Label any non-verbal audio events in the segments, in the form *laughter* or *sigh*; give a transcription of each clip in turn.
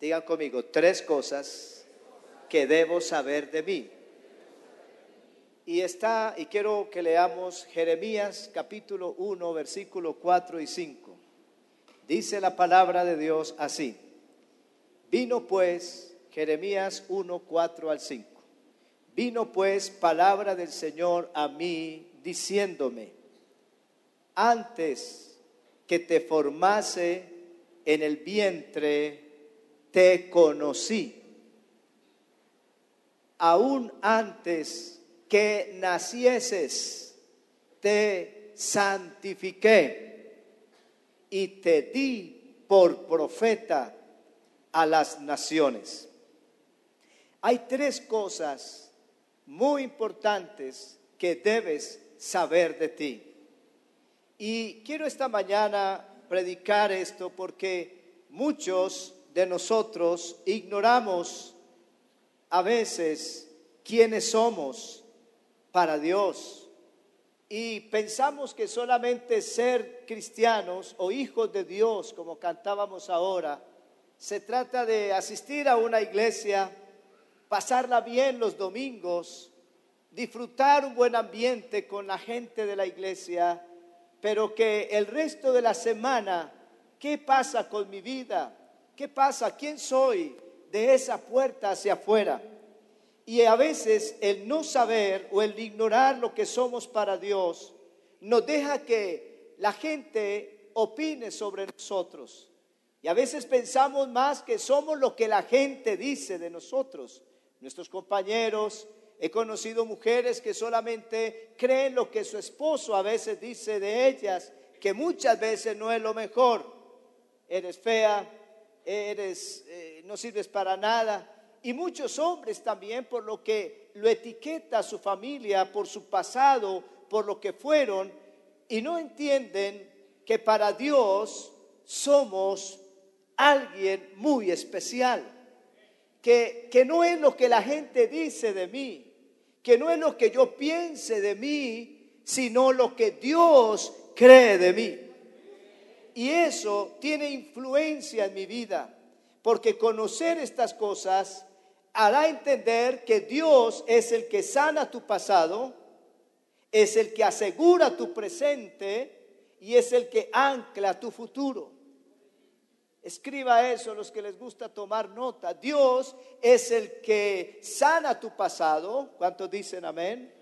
Digan conmigo, tres cosas que debo saber de mí. Y está, y quiero que leamos Jeremías capítulo 1, versículo 4 y 5. Dice la palabra de Dios así. Vino pues Jeremías 1, 4 al 5. Vino pues palabra del Señor a mí diciéndome, antes que te formase en el vientre, te conocí. Aún antes que nacieses, te santifiqué y te di por profeta a las naciones. Hay tres cosas muy importantes que debes saber de ti. Y quiero esta mañana predicar esto porque muchos de nosotros ignoramos a veces quiénes somos para Dios y pensamos que solamente ser cristianos o hijos de Dios, como cantábamos ahora, se trata de asistir a una iglesia, pasarla bien los domingos, disfrutar un buen ambiente con la gente de la iglesia, pero que el resto de la semana, ¿qué pasa con mi vida? ¿Qué pasa? ¿Quién soy de esa puerta hacia afuera? Y a veces el no saber o el ignorar lo que somos para Dios nos deja que la gente opine sobre nosotros. Y a veces pensamos más que somos lo que la gente dice de nosotros. Nuestros compañeros, he conocido mujeres que solamente creen lo que su esposo a veces dice de ellas, que muchas veces no es lo mejor. Eres fea, eres, eh, no sirves para nada. Y muchos hombres también por lo que lo etiqueta su familia, por su pasado, por lo que fueron, y no entienden que para Dios somos alguien muy especial, que, que no es lo que la gente dice de mí, que no es lo que yo piense de mí, sino lo que Dios cree de mí. Y eso tiene influencia en mi vida, porque conocer estas cosas hará entender que Dios es el que sana tu pasado, es el que asegura tu presente y es el que ancla tu futuro. Escriba eso los que les gusta tomar nota. Dios es el que sana tu pasado. ¿Cuántos dicen amén?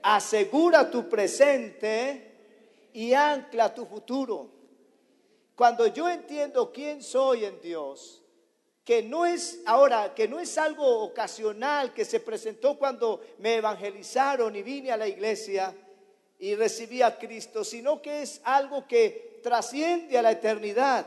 Asegura tu presente y ancla tu futuro. Cuando yo entiendo quién soy en Dios, que no es ahora, que no es algo ocasional que se presentó cuando me evangelizaron y vine a la iglesia y recibí a Cristo, sino que es algo que trasciende a la eternidad.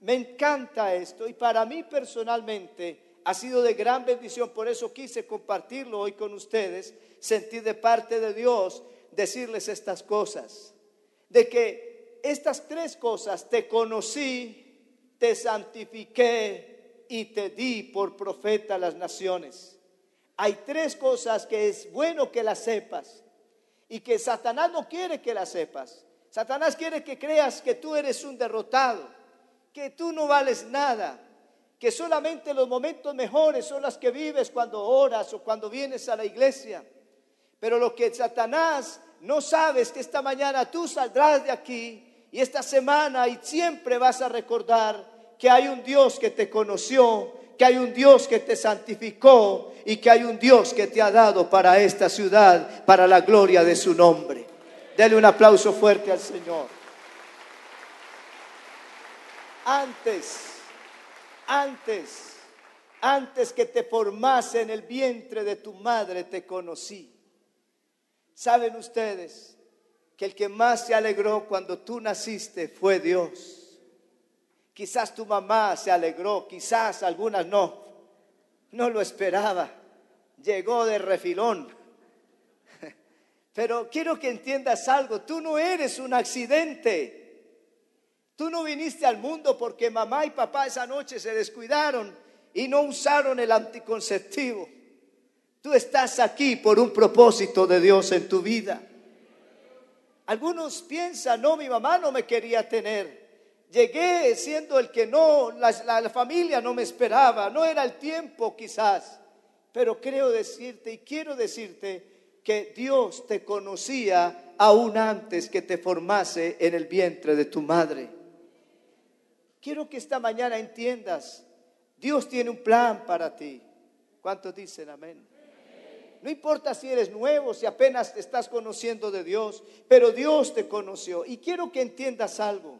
Me encanta esto y para mí personalmente ha sido de gran bendición, por eso quise compartirlo hoy con ustedes, sentir de parte de Dios decirles estas cosas, de que estas tres cosas te conocí, te santifiqué y te di por profeta a las naciones. Hay tres cosas que es bueno que las sepas y que Satanás no quiere que las sepas. Satanás quiere que creas que tú eres un derrotado que tú no vales nada, que solamente los momentos mejores son los que vives cuando oras o cuando vienes a la iglesia. Pero lo que Satanás no sabes que esta mañana tú saldrás de aquí y esta semana y siempre vas a recordar que hay un Dios que te conoció, que hay un Dios que te santificó y que hay un Dios que te ha dado para esta ciudad, para la gloria de su nombre. Dele un aplauso fuerte al Señor antes, antes, antes que te formase en el vientre de tu madre te conocí. ¿Saben ustedes que el que más se alegró cuando tú naciste fue Dios? Quizás tu mamá se alegró, quizás algunas no. No lo esperaba. Llegó de refilón. *laughs* Pero quiero que entiendas algo, tú no eres un accidente. Tú no viniste al mundo porque mamá y papá esa noche se descuidaron y no usaron el anticonceptivo. Tú estás aquí por un propósito de Dios en tu vida. Algunos piensan, no, mi mamá no me quería tener. Llegué siendo el que no, la, familia no me esperaba, no era el tiempo quizás, pero creo decirte y quiero decirte que Dios te conocía aún antes que te formase en el vientre de tu madre. Quiero que esta mañana entiendas, Dios tiene un plan para ti. ¿Cuántos dicen amén? No importa si eres nuevo, si apenas te estás conociendo de Dios, pero Dios te conoció. Y quiero que entiendas algo.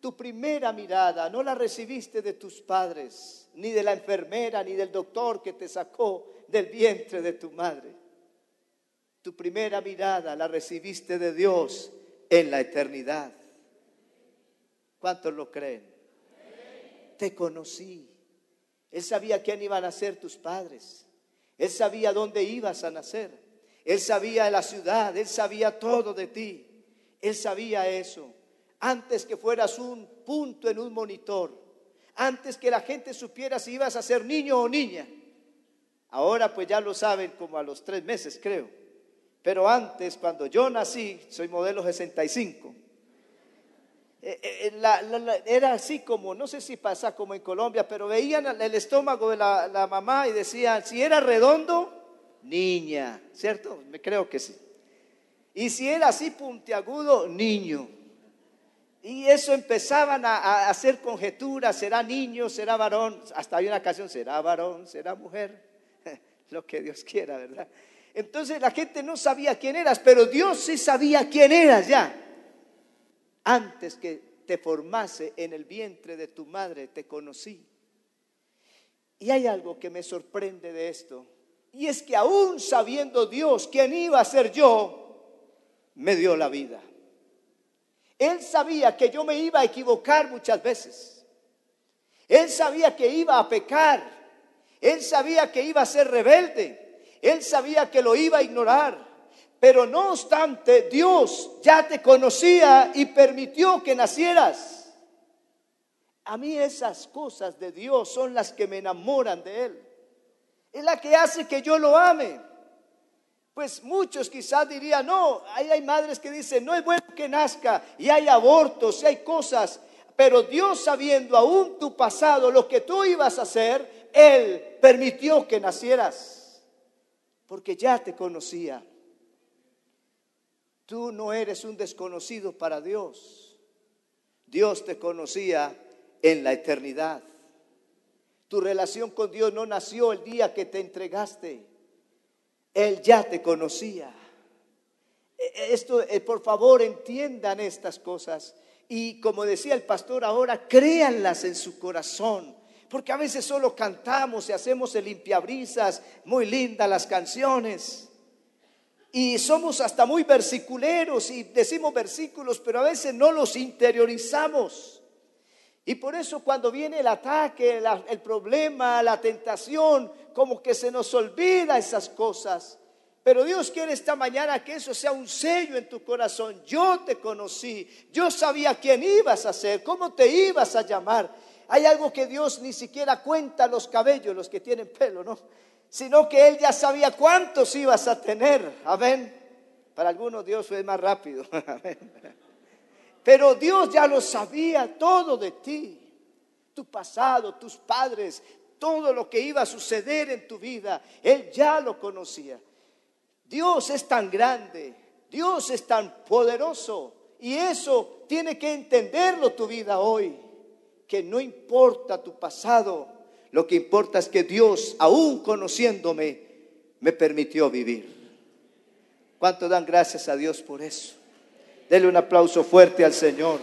Tu primera mirada no la recibiste de tus padres, ni de la enfermera, ni del doctor que te sacó del vientre de tu madre. Tu primera mirada la recibiste de Dios en la eternidad. ¿Cuántos lo creen? Te conocí. Él sabía quién iban a ser tus padres. Él sabía dónde ibas a nacer. Él sabía la ciudad. Él sabía todo de ti. Él sabía eso antes que fueras un punto en un monitor, antes que la gente supiera si ibas a ser niño o niña. Ahora pues ya lo saben como a los tres meses creo. Pero antes, cuando yo nací, soy modelo 65, eh, eh, era así como, no sé si pasa como en Colombia, pero veían el estómago de la, la mamá y decían, si era redondo, niña, ¿cierto? Me creo que sí. Y si era así puntiagudo, niño. Y eso empezaban a, hacer conjeturas, será niño, será varón, hasta hay una canción, será varón, será mujer, *laughs* lo que Dios quiera, ¿verdad? Entonces la gente no sabía quién eras, pero Dios sí sabía quién eras ya. Antes que te formase en el vientre de tu madre, te conocí. Y hay algo que me sorprende de esto, y es que aún sabiendo Dios quién iba a ser yo, me dio la vida. Él sabía que yo me iba a equivocar muchas veces. Él sabía que iba a pecar. Él sabía que iba a ser rebelde. Él sabía que lo iba a ignorar. Pero no obstante, Dios ya te conocía y permitió que nacieras. A mí esas cosas de Dios son las que me enamoran de Él. Es la que hace que yo lo ame. Pues muchos quizás dirían, no, ahí hay madres que dicen, no es bueno que nazca y hay abortos y hay cosas, pero Dios sabiendo aún tu pasado, lo que tú ibas a hacer, Él permitió que nacieras, porque ya te conocía. Tú no eres un desconocido para Dios. Dios te conocía en la eternidad. Tu relación con Dios no nació el día que te entregaste. Él ya te conocía. E, e, esto, eh, por favor, entiendan estas cosas. Y como decía el pastor ahora, créanlas en su corazón. Porque a veces solo cantamos y hacemos el limpiabrisas, muy lindas las canciones. Y somos hasta muy versiculeros y decimos versículos, pero a veces no los interiorizamos. Y por eso cuando viene el ataque, el problema, la tentación, como que se nos olvida esas cosas. Pero Dios quiere esta mañana que eso sea un sello en tu corazón. Yo te conocí, yo sabía quién ibas a ser, cómo te ibas a llamar. Hay algo que Dios ni siquiera cuenta los cabellos, los que tienen pelo, ¿no? Sino que Él ya sabía cuántos ibas a tener. Amén. Para algunos Dios fue más rápido. *laughs* Pero Dios ya lo sabía todo de ti. Tu pasado, tus padres, todo lo que iba a suceder en tu vida, Él ya lo conocía. Dios es tan grande, Dios es tan poderoso y eso tiene que entenderlo tu vida hoy, que no importa tu pasado, lo que importa es que Dios, aún conociéndome, me permitió vivir. ¿Cuánto dan gracias a Dios por eso? Dele un aplauso fuerte al Señor.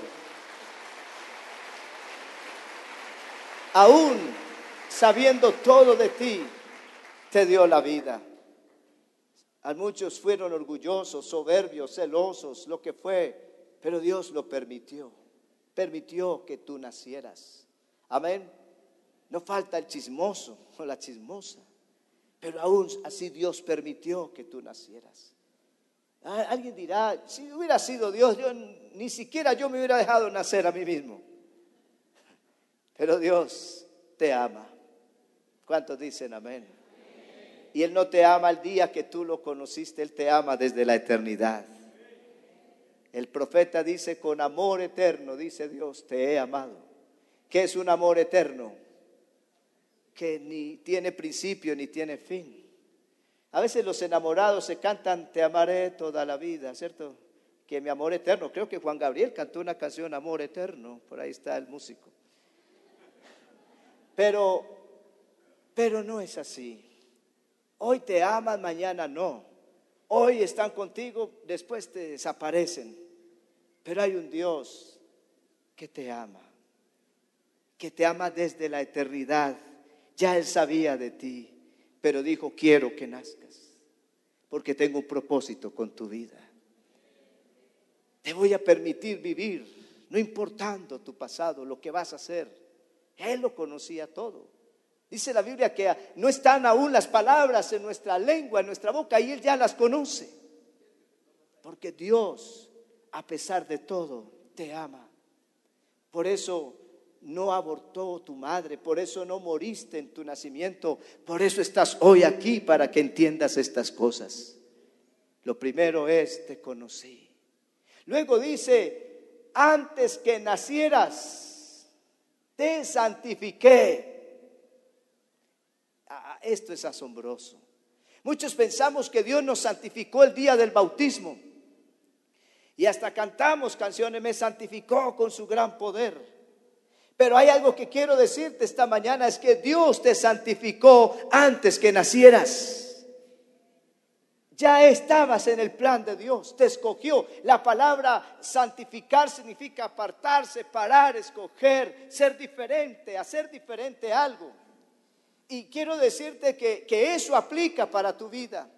Aún sabiendo todo de ti, te dio la vida. A muchos fueron orgullosos, soberbios, celosos, lo que fue, pero Dios lo permitió. Permitió que tú nacieras. Amén. No falta el chismoso o la chismosa, pero aún así Dios permitió que tú nacieras. Ah, alguien dirá, si hubiera sido Dios, yo, ni siquiera yo me hubiera dejado nacer a mí mismo. Pero Dios te ama. ¿Cuántos dicen amén? Y Él no te ama el día que tú lo conociste, Él te ama desde la eternidad. El profeta dice, con amor eterno, dice Dios, te he amado. ¿Qué es un amor eterno? Que ni tiene principio ni tiene fin. A veces los enamorados se cantan, te amaré toda la vida, ¿cierto? Que mi amor eterno. Creo que Juan Gabriel cantó una canción, Amor Eterno. Por ahí está el músico. Pero, pero no es así. Hoy te aman, mañana no. Hoy están contigo, después te desaparecen. Pero hay un Dios que te ama, que te ama desde la eternidad. Ya Él sabía de ti, pero dijo, quiero que nazcas, porque tengo un propósito con tu vida. Te voy a permitir vivir, no importando tu pasado, lo que vas a hacer. Él lo conocía todo. Dice la Biblia que no están aún las palabras en nuestra lengua, en nuestra boca, y Él ya las conoce. Porque Dios, a pesar de todo, te ama. Por eso no abortó tu madre, por eso no moriste en tu nacimiento, por eso estás hoy aquí para que entiendas estas cosas. Lo primero es, te conocí. Luego dice, antes que nacieras, te santifiqué esto es asombroso. Muchos pensamos que Dios nos santificó el día del bautismo. Y hasta cantamos canciones, me santificó con su gran poder. Pero hay algo que quiero decirte esta mañana, es que Dios te santificó antes que nacieras. Ya estabas en el plan de Dios, te escogió. La palabra santificar significa apartarse, parar, escoger, ser diferente, hacer diferente algo. Y quiero decirte que, que eso aplica para tu vida.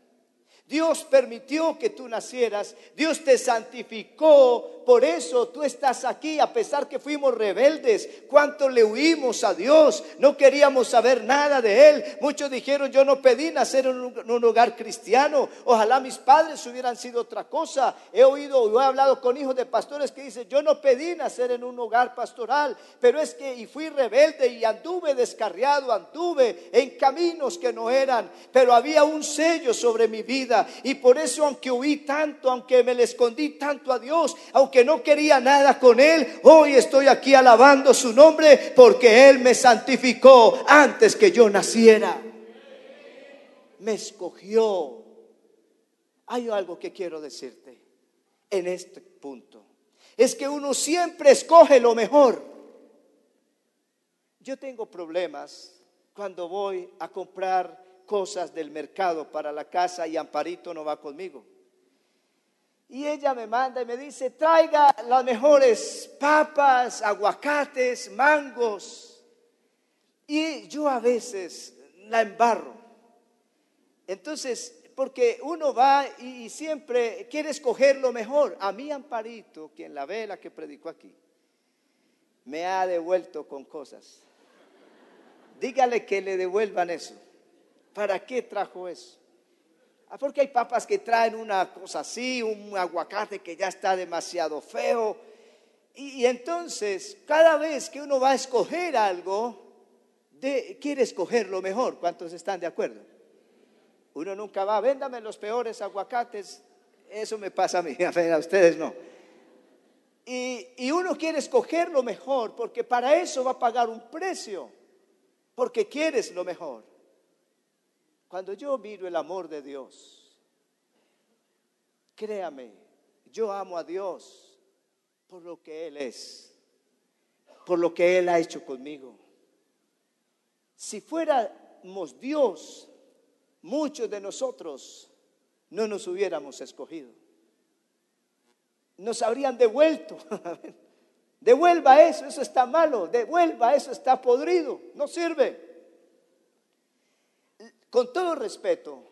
Dios permitió que tú nacieras, Dios te santificó, por eso tú estás aquí, a pesar que fuimos rebeldes, cuánto le huimos a Dios, no queríamos saber nada de Él. Muchos dijeron, yo no pedí nacer en un, hogar cristiano, ojalá mis padres hubieran sido otra cosa. He oído he hablado con hijos de pastores que dicen, yo no pedí nacer en un hogar pastoral, pero es que y fui rebelde y anduve descarriado, anduve en caminos que no eran, pero había un sello sobre mi vida y por eso, aunque huí tanto, aunque me le escondí tanto a Dios, aunque no quería nada con Él, hoy estoy aquí alabando su nombre porque Él me santificó antes que yo naciera. Me escogió. Hay algo que quiero decirte en este punto. Es que uno siempre escoge lo mejor. Yo tengo problemas cuando voy a comprar cosas del mercado para la casa y Amparito no va conmigo. Y ella me manda y me dice, traiga las mejores papas, aguacates, mangos. Y yo a veces la embarro. Entonces, porque uno va y siempre quiere escoger lo mejor. A mí Amparito, quien la ve, la que predicó aquí, me ha devuelto con cosas. Dígale que le devuelvan eso. ¿Para qué trajo eso? Ah, porque hay papas que traen una cosa así, un aguacate que ya está demasiado feo. Y, entonces, cada vez que uno va a escoger algo, quiere escoger lo mejor. ¿Cuántos están de acuerdo? Uno nunca va, véndame los peores aguacates. Eso me pasa a mí, *laughs* a ustedes no. Y, y uno quiere escoger lo mejor porque para eso va a pagar un precio, porque quieres lo mejor. Cuando yo miro el amor de Dios, créame, yo amo a Dios por lo que Él es, por lo que Él ha hecho conmigo. Si fuéramos Dios, muchos de nosotros no nos hubiéramos escogido. Nos habrían devuelto. *laughs* Devuelva eso, eso está malo. Devuelva eso, está podrido. No sirve. Con todo respeto,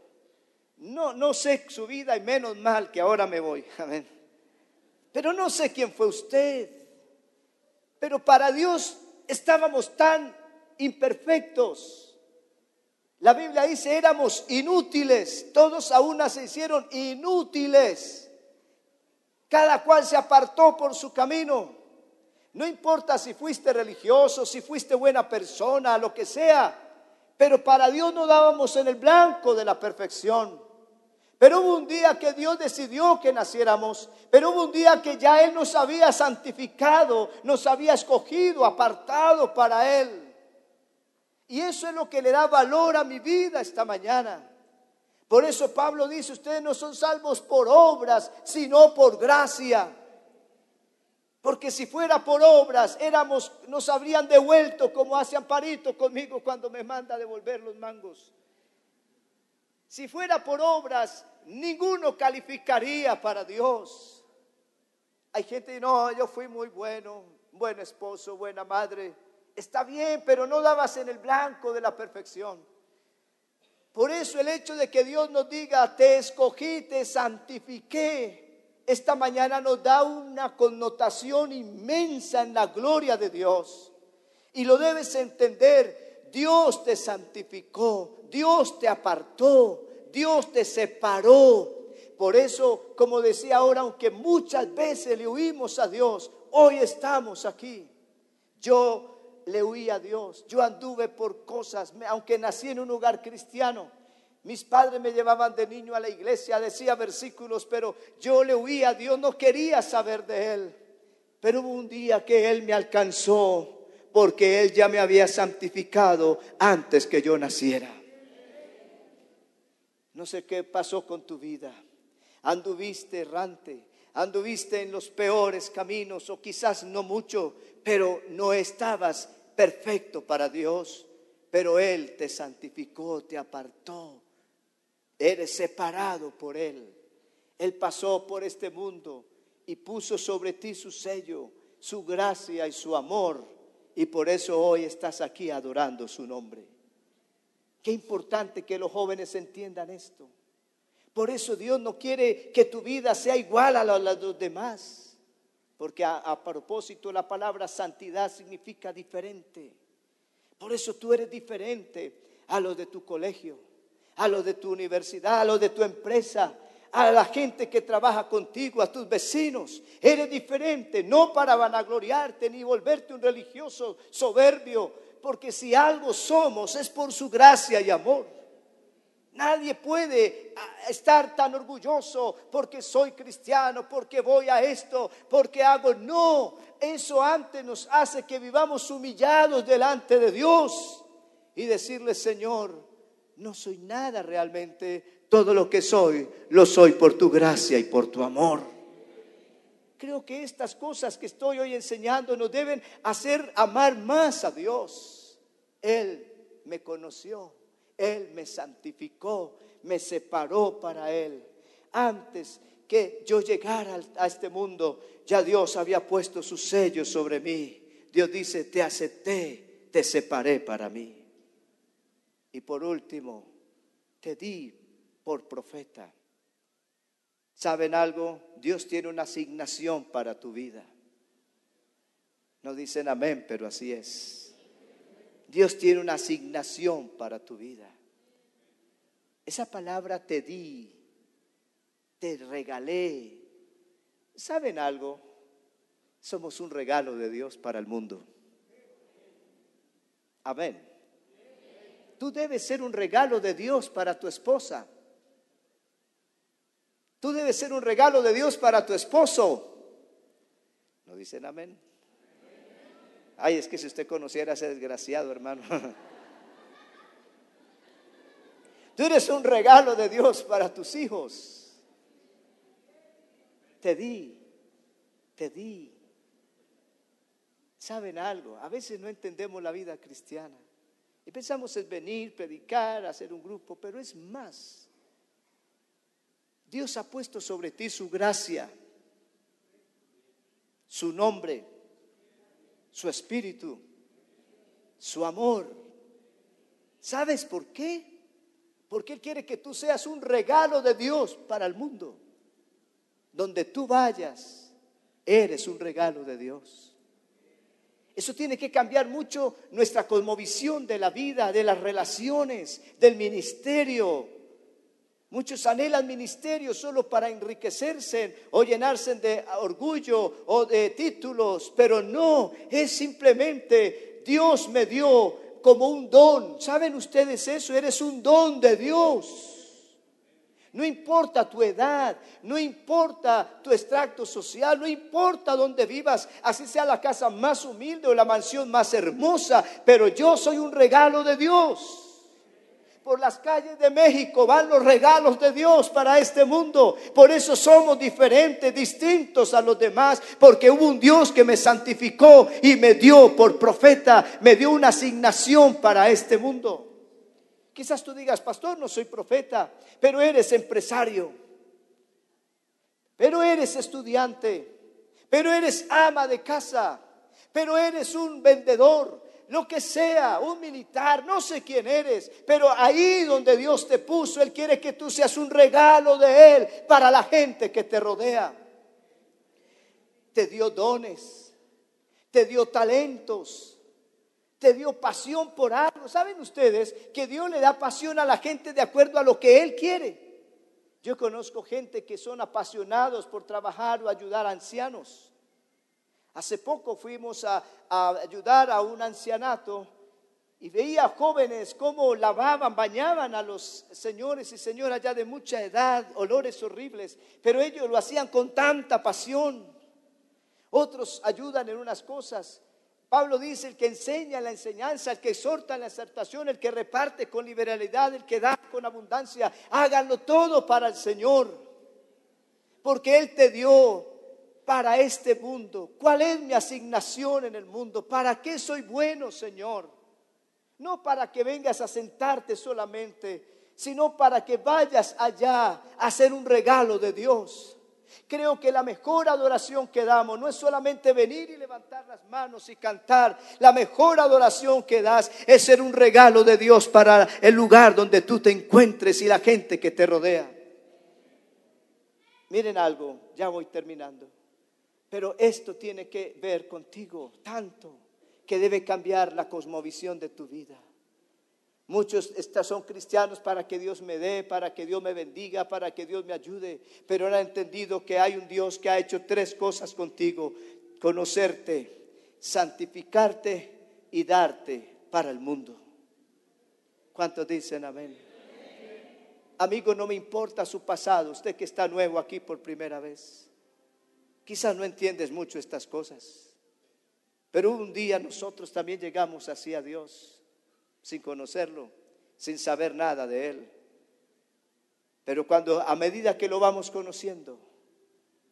no, no sé su vida y menos mal que ahora me voy. *laughs* Amén. Pero no sé quién fue usted. Pero para Dios estábamos tan imperfectos. La Biblia dice, éramos inútiles. Todos a una se hicieron inútiles. Cada cual se apartó por su camino. No importa si fuiste religioso, si fuiste buena persona, lo que sea. Pero para Dios no dábamos en el blanco de la perfección. Pero hubo un día que Dios decidió que naciéramos. Pero hubo un día que ya Él nos había santificado, nos había escogido, apartado para Él. Y eso es lo que le da valor a mi vida esta mañana. Por eso Pablo dice, ustedes no son salvos por obras, sino por gracia. Porque si fuera por obras, éramos, nos habrían devuelto como hace Amparito conmigo cuando me manda devolver los mangos. Si fuera por obras, ninguno calificaría para Dios. Hay gente que no, yo fui muy bueno, buen esposo, buena madre. Está bien, pero no dabas en el blanco de la perfección. Por eso el hecho de que Dios nos diga, te escogí, te santifiqué, esta mañana nos da una connotación inmensa en la gloria de Dios. Y lo debes entender, Dios te santificó, Dios te apartó, Dios te separó. Por eso, como decía ahora, aunque muchas veces le huimos a Dios, hoy estamos aquí. Yo le huí a Dios, yo anduve por cosas, aunque nací en un hogar cristiano. Mis padres me llevaban de niño a la iglesia, decía versículos, pero yo le huí a Dios, no quería saber de Él. Pero hubo un día que Él me alcanzó, porque Él ya me había santificado antes que yo naciera. No sé qué pasó con tu vida. Anduviste errante, anduviste en los peores caminos o quizás no mucho, pero no estabas perfecto para Dios. Pero Él te santificó, te apartó. Eres separado por Él. Él pasó por este mundo y puso sobre ti su sello, su gracia y su amor. Y por eso hoy estás aquí adorando su nombre. Qué importante que los jóvenes entiendan esto. Por eso Dios no quiere que tu vida sea igual a la de los demás. Porque a, propósito la palabra santidad significa diferente. Por eso tú eres diferente a los de tu colegio, a los de tu universidad, a los de tu empresa, a la gente que trabaja contigo, a tus vecinos. Eres diferente, no para vanagloriarte ni volverte un religioso soberbio, porque si algo somos es por su gracia y amor. Nadie puede ah, estar tan orgulloso porque soy cristiano, porque voy a esto, porque hago. No, eso antes nos hace que vivamos humillados delante de Dios y decirle, Señor, no soy nada realmente, todo lo que soy, lo soy por tu gracia y por tu amor. Creo que estas cosas que estoy hoy enseñando nos deben hacer amar más a Dios. Él me conoció, Él me santificó, me separó para Él. Antes que yo llegara a este mundo, ya Dios había puesto su sello sobre mí. Dios dice, te acepté, te separé para mí. Y por último, te di por profeta. ¿Saben algo? Dios tiene una asignación para tu vida. No dicen amén, pero así es. Dios tiene una asignación para tu vida. Esa palabra te di, te regalé. ¿Saben algo? Somos un regalo de Dios para el mundo. Amén. Tú debes ser un regalo de Dios para tu esposa. Tú debes ser un regalo de Dios para tu esposo. ¿No dicen amén? Ay, es que si usted conociera a ese desgraciado, hermano. *laughs* Tú eres un regalo de Dios para tus hijos. Te di, te di. ¿Saben algo? A veces no entendemos la vida cristiana. Y pensamos en venir, predicar, hacer un grupo, pero es más. Dios ha puesto sobre ti su gracia, su nombre, su espíritu, su amor. ¿Sabes por qué? Porque Él quiere que tú seas un regalo de Dios para el mundo. Donde tú vayas, eres un regalo de Dios. Eso tiene que cambiar mucho nuestra cosmovisión de la vida, de las relaciones, del ministerio, Muchos anhelan ministerios solo para enriquecerse o llenarse de orgullo o de títulos, pero no, es simplemente Dios me dio como un don. ¿Saben ustedes eso? Eres un don de Dios. No importa tu edad, no importa tu extracto social, no importa dónde vivas, así sea la casa más humilde o la mansión más hermosa, pero yo soy un regalo de Dios por las calles de México van los regalos de Dios para este mundo. Por eso somos diferentes, distintos a los demás, porque hubo un Dios que me santificó y me dio por profeta, me dio una asignación para este mundo. Quizás tú digas, pastor, no soy profeta, pero eres empresario, pero eres estudiante, pero eres ama de casa, pero eres un vendedor, lo que sea, un militar, no sé quién eres, pero ahí donde Dios te puso, Él quiere que tú seas un regalo de Él para la gente que te rodea. Te dio dones, te dio talentos, te dio pasión por algo. ¿Saben ustedes que Dios le da pasión a la gente de acuerdo a lo que Él quiere? Yo conozco gente que son apasionados por trabajar o ayudar a ancianos. Hace poco fuimos a, ayudar a un ancianato y veía jóvenes cómo lavaban, bañaban a los señores y señoras ya de mucha edad, olores horribles, pero ellos lo hacían con tanta pasión. Otros ayudan en unas cosas. Pablo dice, el que enseña la enseñanza, el que exhorta la exhortación, el que reparte con liberalidad, el que da con abundancia, háganlo todo para el Señor, porque Él te dio para este mundo? ¿Cuál es mi asignación en el mundo? ¿Para qué soy bueno, Señor? No para que vengas a sentarte solamente, sino para que vayas allá a hacer un regalo de Dios. Creo que la mejor adoración que damos no es solamente venir y levantar las manos y cantar. La mejor adoración que das es ser un regalo de Dios para el lugar donde tú te encuentres y la gente que te rodea. Miren algo, ya voy terminando. Pero esto tiene que ver contigo tanto que debe cambiar la cosmovisión de tu vida. Muchos son cristianos para que Dios me dé, para que Dios me bendiga, para que Dios me ayude, pero no han entendido que hay un Dios que ha hecho tres cosas contigo, conocerte, santificarte y darte para el mundo. ¿Cuántos dicen amén? Amigo, no me importa su pasado, usted que está nuevo aquí por primera vez. Quizás no entiendes mucho estas cosas, pero un día nosotros también llegamos así a Dios, sin conocerlo, sin saber nada de Él. Pero cuando a medida que lo vamos conociendo,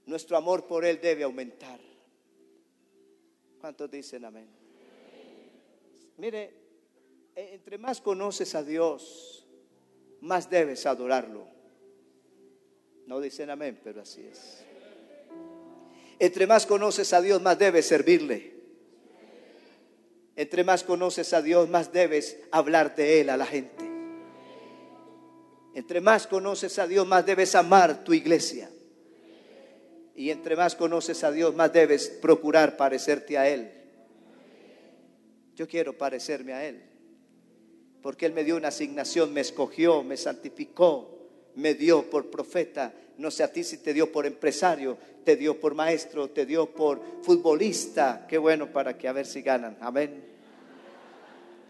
nuestro amor por Él debe aumentar. ¿Cuántos dicen amén? Mire, e, entre más conoces a Dios, más debes adorarlo. No dicen amén, pero así es. Entre más conoces a Dios, más debes servirle. Entre más conoces a Dios, más debes hablar de Él a la gente. Entre más conoces a Dios, más debes amar tu iglesia. Y entre más conoces a Dios, más debes procurar parecerte a Él. Yo quiero parecerme a Él. Porque Él me dio una asignación, me escogió, me santificó, me dio por profeta, no sé a ti si te dio por empresario, te dio por maestro, te dio por futbolista. Qué bueno para que a ver si ganan. Amén.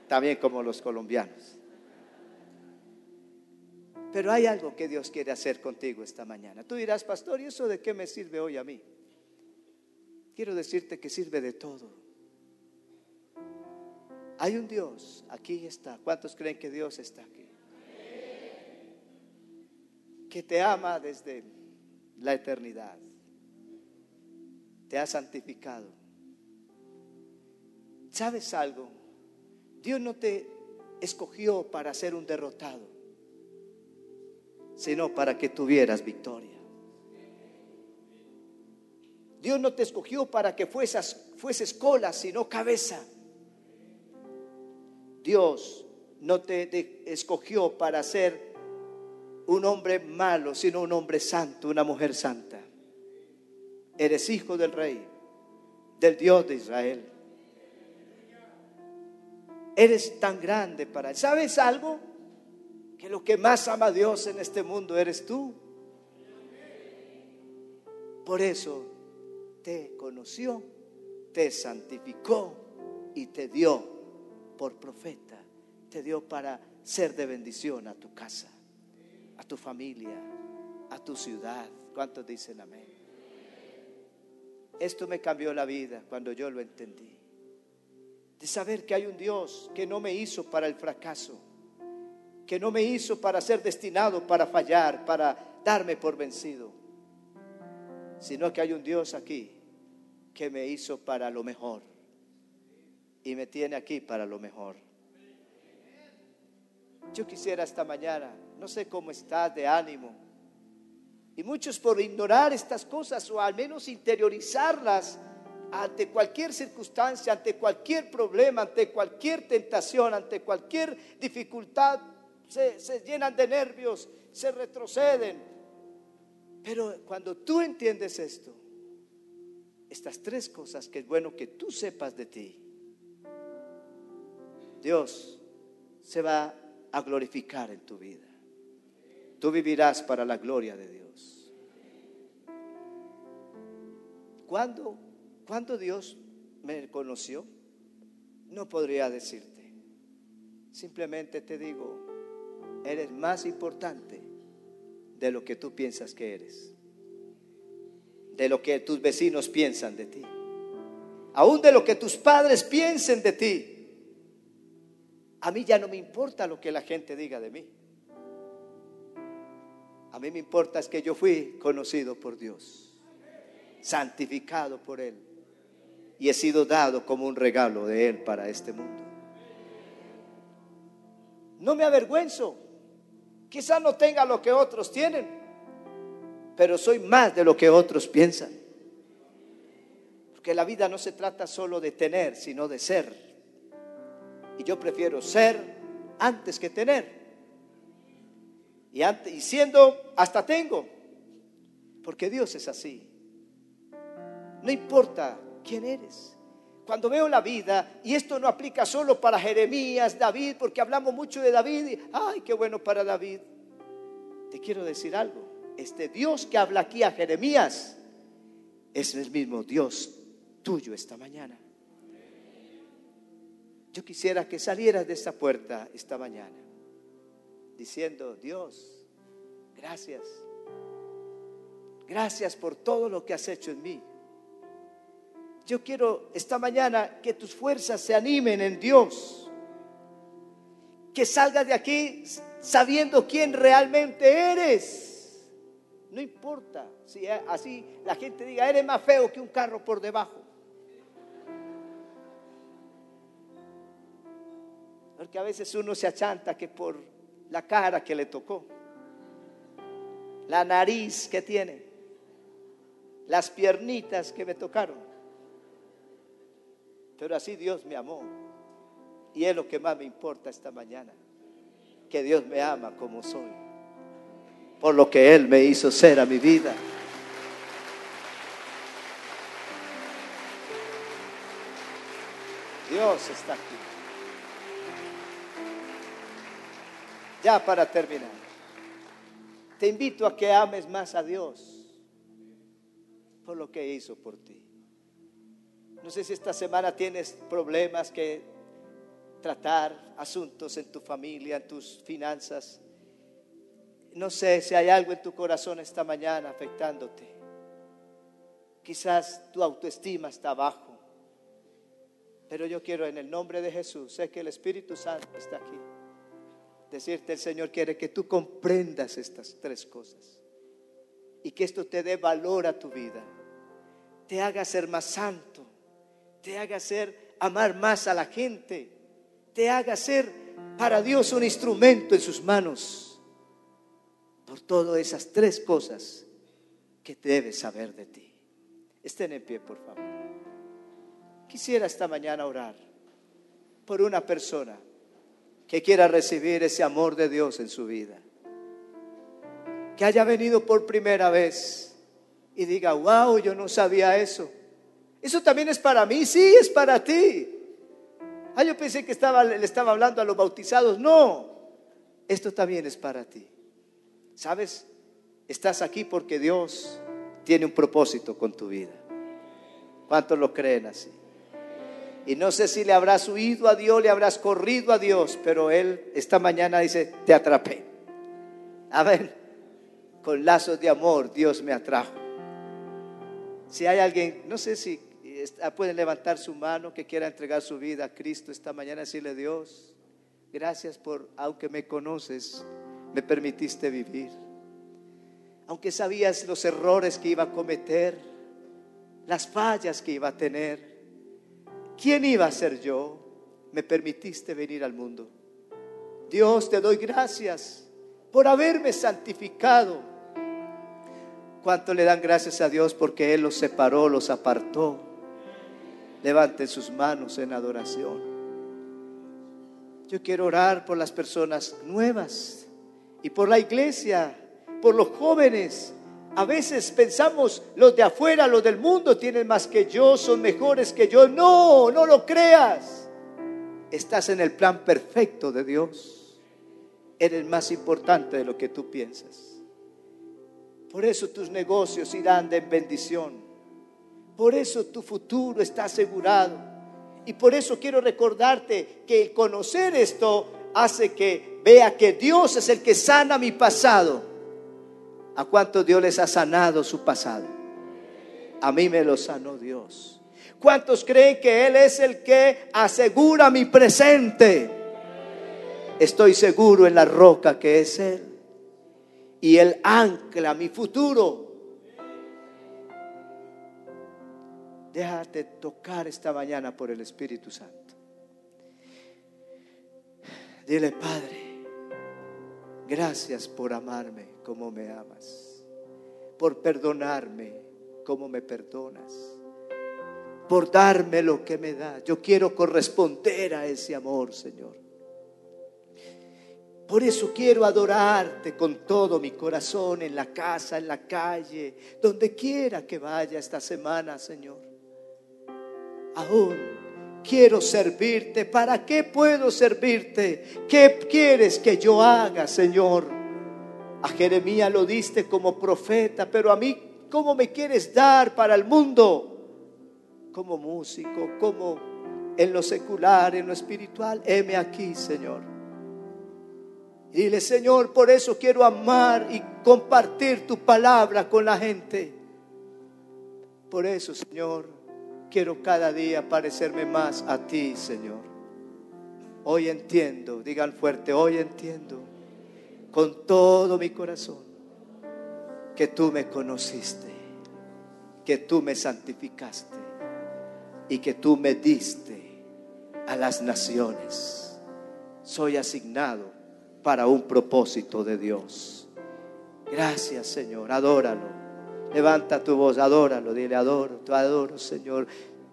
También como los colombianos. Pero hay algo que Dios quiere hacer contigo esta mañana. Tú dirás, pastor, ¿y eso de qué me sirve hoy a mí? Quiero decirte que sirve de todo. Hay un Dios, aquí está. ¿Cuántos creen que Dios está aquí? Que te ama desde la eternidad. Te ha santificado. ¿Sabes algo? Dios no te escogió para ser un derrotado, sino para que tuvieras victoria. Dios no te escogió para que fueses, fueses cola, sino cabeza. Dios no te escogió para ser un hombre malo, sino un hombre santo, una mujer santa. Eres hijo del rey, del Dios de Israel. Eres tan grande para él. ¿Sabes algo? Que lo que más ama a Dios en este mundo eres tú. Por eso te conoció, te santificó y te dio por profeta. Te dio para ser de bendición a tu casa. A tu familia, a tu ciudad. ¿Cuántos dicen amén? Esto me cambió la vida cuando yo lo entendí. De saber que hay un Dios que no me hizo para el fracaso, que no me hizo para ser destinado para fallar, para darme por vencido, sino que hay un Dios aquí que me hizo para lo mejor y me tiene aquí para lo mejor. Yo quisiera esta mañana, no sé cómo estás de ánimo, y muchos por ignorar estas cosas o al menos interiorizarlas ante cualquier circunstancia, ante cualquier problema, ante cualquier tentación, ante cualquier dificultad, se, llenan de nervios, se retroceden. Pero cuando tú entiendes esto, estas tres cosas que es bueno que tú sepas de ti, Dios se va a glorificar en tu vida. Tú vivirás para la gloria de Dios. ¿Cuándo, ¿Cuándo Dios me conoció? No podría decirte. Simplemente te digo, eres más importante de lo que tú piensas que eres, de lo que tus vecinos piensan de ti, aún de lo que tus padres piensen de ti. A mí ya no me importa lo que la gente diga de mí. A mí me importa es que yo fui conocido por Dios santificado por Él y he sido dado como un regalo de Él para este mundo. No me avergüenzo. Quizás no tenga lo que otros tienen, pero soy más de lo que otros piensan. Porque la vida no se trata solo de tener, sino de ser. Y yo prefiero ser antes que tener. Y, siendo, hasta tengo. Porque Dios es así. No importa quién eres. Cuando veo la vida, y esto no aplica solo para Jeremías, David, porque hablamos mucho de David, y, ay, qué bueno para David. Te quiero decir algo, este Dios que habla aquí a Jeremías es el mismo Dios tuyo esta mañana. Yo quisiera que salieras de esta puerta esta mañana diciendo, Dios, gracias. Gracias por todo lo que has hecho en mí. Yo quiero esta mañana que tus fuerzas se animen en Dios. Que salgas de aquí sabiendo quién realmente eres. No importa si así la gente diga, eres más feo que un carro por debajo. Porque a veces uno se achanta que por la cara que le tocó, la nariz que tiene, las piernitas que me tocaron. Pero así Dios me amó. Y es lo que más me importa esta mañana. Que Dios me ama como soy. Por lo que Él me hizo ser a mi vida. Dios está aquí. Ya para terminar. Te invito a que ames más a Dios por lo que hizo por ti. No sé si esta semana tienes problemas que tratar, asuntos en tu familia, en tus finanzas. No sé si hay algo en tu corazón esta mañana afectándote. Quizás tu autoestima está bajo. Pero yo quiero en el nombre de Jesús, sé que el Espíritu Santo está aquí. Decirte el Señor quiere que tú comprendas estas tres cosas. Y que esto te dé valor a tu vida. Te haga ser más santo te haga ser amar más a la gente, te haga ser para Dios un instrumento en sus manos. Por todas esas tres cosas que debes saber de ti. Estén en pie, por favor. Quisiera esta mañana orar por una persona que quiera recibir ese amor de Dios en su vida. Que haya venido por primera vez y diga, wow, yo no sabía eso. Eso también es para mí, sí, es para ti. Ah, yo pensé que estaba, le estaba hablando a los bautizados. No, esto también es para ti. ¿Sabes? Estás aquí porque Dios tiene un propósito con tu vida. ¿Cuántos lo creen así? Y no sé si le habrás huido a Dios, le habrás corrido a Dios, pero Él esta mañana dice, te atrapé. Amén. Con lazos de amor Dios me atrajo. Si hay alguien, no sé si pueden levantar su mano que quiera entregar su vida a Cristo esta mañana, decirle Dios, gracias por, aunque me conoces, me permitiste vivir. Aunque sabías los errores que iba a cometer, las fallas que iba a tener, ¿quién iba a ser yo? Me permitiste venir al mundo. Dios, te doy gracias por haberme santificado. ¿Cuánto le dan gracias a Dios porque Él los separó, los apartó? Levanten sus manos en adoración. Yo quiero orar por las personas nuevas y por la iglesia, por los jóvenes. A veces pensamos los de afuera, los del mundo tienen más que yo, son mejores que yo. No, no lo creas. Estás en el plan perfecto de Dios. Eres más importante de lo que tú piensas. Por eso tus negocios irán de bendición. Por eso tu futuro está asegurado. Y por eso quiero recordarte que el conocer esto hace que vea que Dios es el que sana mi pasado. ¿A cuántos Dios les ha sanado su pasado? A mí me lo sanó Dios. ¿Cuántos creen que Él es el que asegura mi presente? Estoy seguro en la roca que es Él. Y Él ancla mi futuro. Déjate tocar esta mañana por el Espíritu Santo. Dile, Padre, gracias por amarme como me amas, por perdonarme como me perdonas, por darme lo que me da. Yo quiero corresponder a ese amor, Señor. Por eso quiero adorarte con todo mi corazón, en la casa, en la calle, donde quiera que vaya esta semana, Señor. Aún quiero servirte. ¿Para qué puedo servirte? ¿Qué quieres que yo haga, Señor? A Jeremías lo diste como profeta, pero a mí, ¿cómo me quieres dar para el mundo? Como músico, como en lo secular, en lo espiritual. Heme aquí, Señor. Dile, Señor, por eso quiero amar y compartir tu palabra con la gente. Por eso, Señor, quiero cada día parecerme más a ti, Señor. Hoy entiendo, digan fuerte, hoy entiendo con todo mi corazón que tú me conociste, que tú me santificaste y que tú me diste a las naciones. Soy asignado para un propósito de Dios. Gracias, Señor. Adóralo. Levanta tu voz, adóralo, dile, adoro, te adoro, Señor.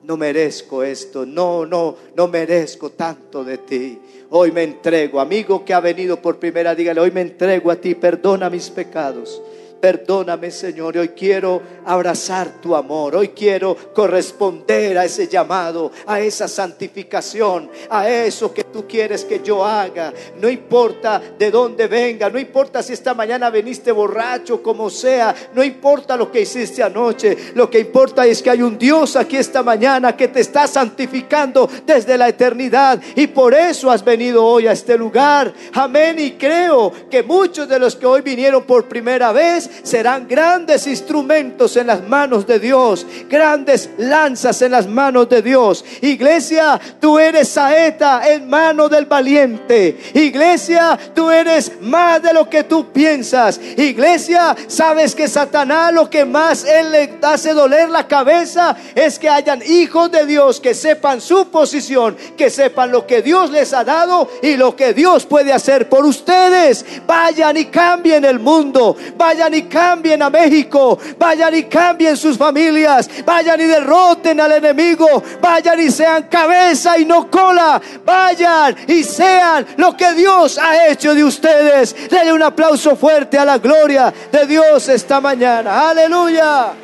No merezco esto, no, no, no merezco tanto de ti. Hoy me entrego, amigo que ha venido por primera, dígale, hoy me entrego a ti, perdona mis pecados. Perdóname, Señor. Hoy quiero abrazar tu amor. Hoy quiero corresponder a ese llamado, a esa santificación, a eso que tú quieres que yo haga. No importa de dónde venga, no importa si esta mañana veniste borracho, como sea, no importa lo que hiciste anoche. Lo que importa es que hay un Dios aquí esta mañana que te está santificando desde la eternidad y por eso has venido hoy a este lugar. Amén. Y creo que muchos de los que hoy vinieron por primera vez serán grandes instrumentos en las manos de Dios, grandes lanzas en las manos de Dios. Iglesia, tú eres saeta en mano del valiente. Iglesia, tú eres más de lo que tú piensas. Iglesia, sabes que Satanás lo que más él le hace doler la cabeza es que hayan hijos de Dios que sepan su posición, que sepan lo que Dios les ha dado y lo que Dios puede hacer por ustedes. Vayan y cambien el mundo. Vayan cambien a México, vayan y cambien sus familias, vayan y derroten al enemigo, vayan y sean cabeza y no cola, vayan y sean lo que Dios ha hecho de ustedes. Denle un aplauso fuerte a la gloria de Dios esta mañana. Aleluya.